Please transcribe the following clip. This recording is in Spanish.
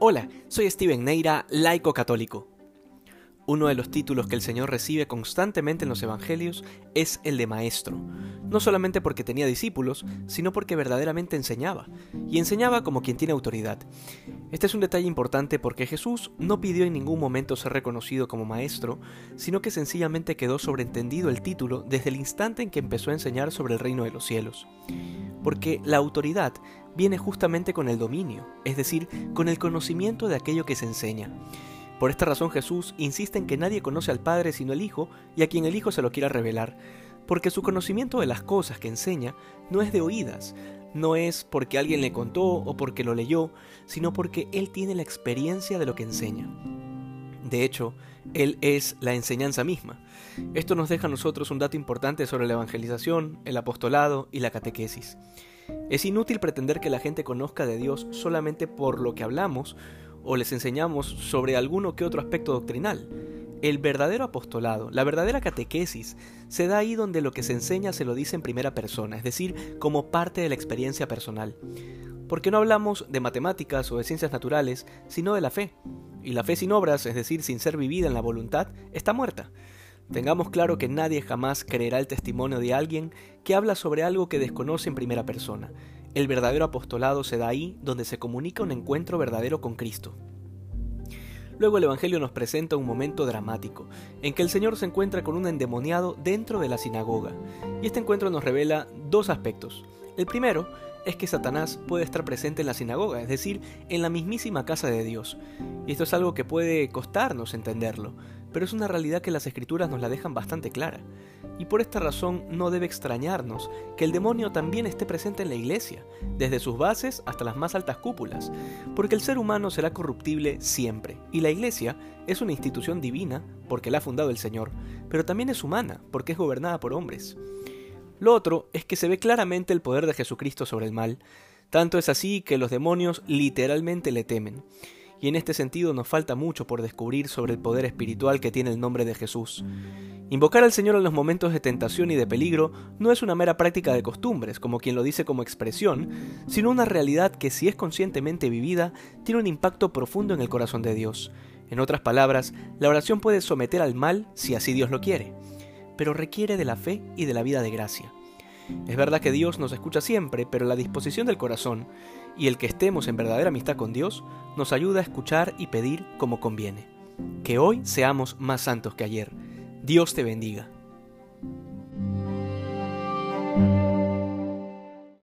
Hola, soy Steven Neira, laico católico. Uno de los títulos que el Señor recibe constantemente en los Evangelios es el de Maestro, no solamente porque tenía discípulos, sino porque verdaderamente enseñaba, y enseñaba como quien tiene autoridad. Este es un detalle importante porque Jesús no pidió en ningún momento ser reconocido como Maestro, sino que sencillamente quedó sobreentendido el título desde el instante en que empezó a enseñar sobre el reino de los cielos. Porque la autoridad viene justamente con el dominio, es decir, con el conocimiento de aquello que se enseña. Por esta razón Jesús insiste en que nadie conoce al Padre sino el Hijo y a quien el Hijo se lo quiera revelar, porque su conocimiento de las cosas que enseña no es de oídas, no es porque alguien le contó o porque lo leyó, sino porque Él tiene la experiencia de lo que enseña. De hecho, Él es la enseñanza misma. Esto nos deja a nosotros un dato importante sobre la evangelización, el apostolado y la catequesis. Es inútil pretender que la gente conozca de Dios solamente por lo que hablamos o les enseñamos sobre alguno que otro aspecto doctrinal. El verdadero apostolado, la verdadera catequesis, se da ahí donde lo que se enseña se lo dice en primera persona, es decir, como parte de la experiencia personal. Porque no hablamos de matemáticas o de ciencias naturales, sino de la fe. Y la fe sin obras, es decir, sin ser vivida en la voluntad, está muerta. Tengamos claro que nadie jamás creerá el testimonio de alguien que habla sobre algo que desconoce en primera persona. El verdadero apostolado se da ahí donde se comunica un encuentro verdadero con Cristo. Luego el Evangelio nos presenta un momento dramático, en que el Señor se encuentra con un endemoniado dentro de la sinagoga, y este encuentro nos revela dos aspectos. El primero es que Satanás puede estar presente en la sinagoga, es decir, en la mismísima casa de Dios, y esto es algo que puede costarnos entenderlo, pero es una realidad que las escrituras nos la dejan bastante clara. Y por esta razón no debe extrañarnos que el demonio también esté presente en la iglesia, desde sus bases hasta las más altas cúpulas, porque el ser humano será corruptible siempre, y la iglesia es una institución divina porque la ha fundado el Señor, pero también es humana porque es gobernada por hombres. Lo otro es que se ve claramente el poder de Jesucristo sobre el mal, tanto es así que los demonios literalmente le temen y en este sentido nos falta mucho por descubrir sobre el poder espiritual que tiene el nombre de Jesús. Invocar al Señor en los momentos de tentación y de peligro no es una mera práctica de costumbres, como quien lo dice como expresión, sino una realidad que si es conscientemente vivida, tiene un impacto profundo en el corazón de Dios. En otras palabras, la oración puede someter al mal si así Dios lo quiere, pero requiere de la fe y de la vida de gracia. Es verdad que Dios nos escucha siempre, pero la disposición del corazón y el que estemos en verdadera amistad con Dios nos ayuda a escuchar y pedir como conviene. Que hoy seamos más santos que ayer. Dios te bendiga.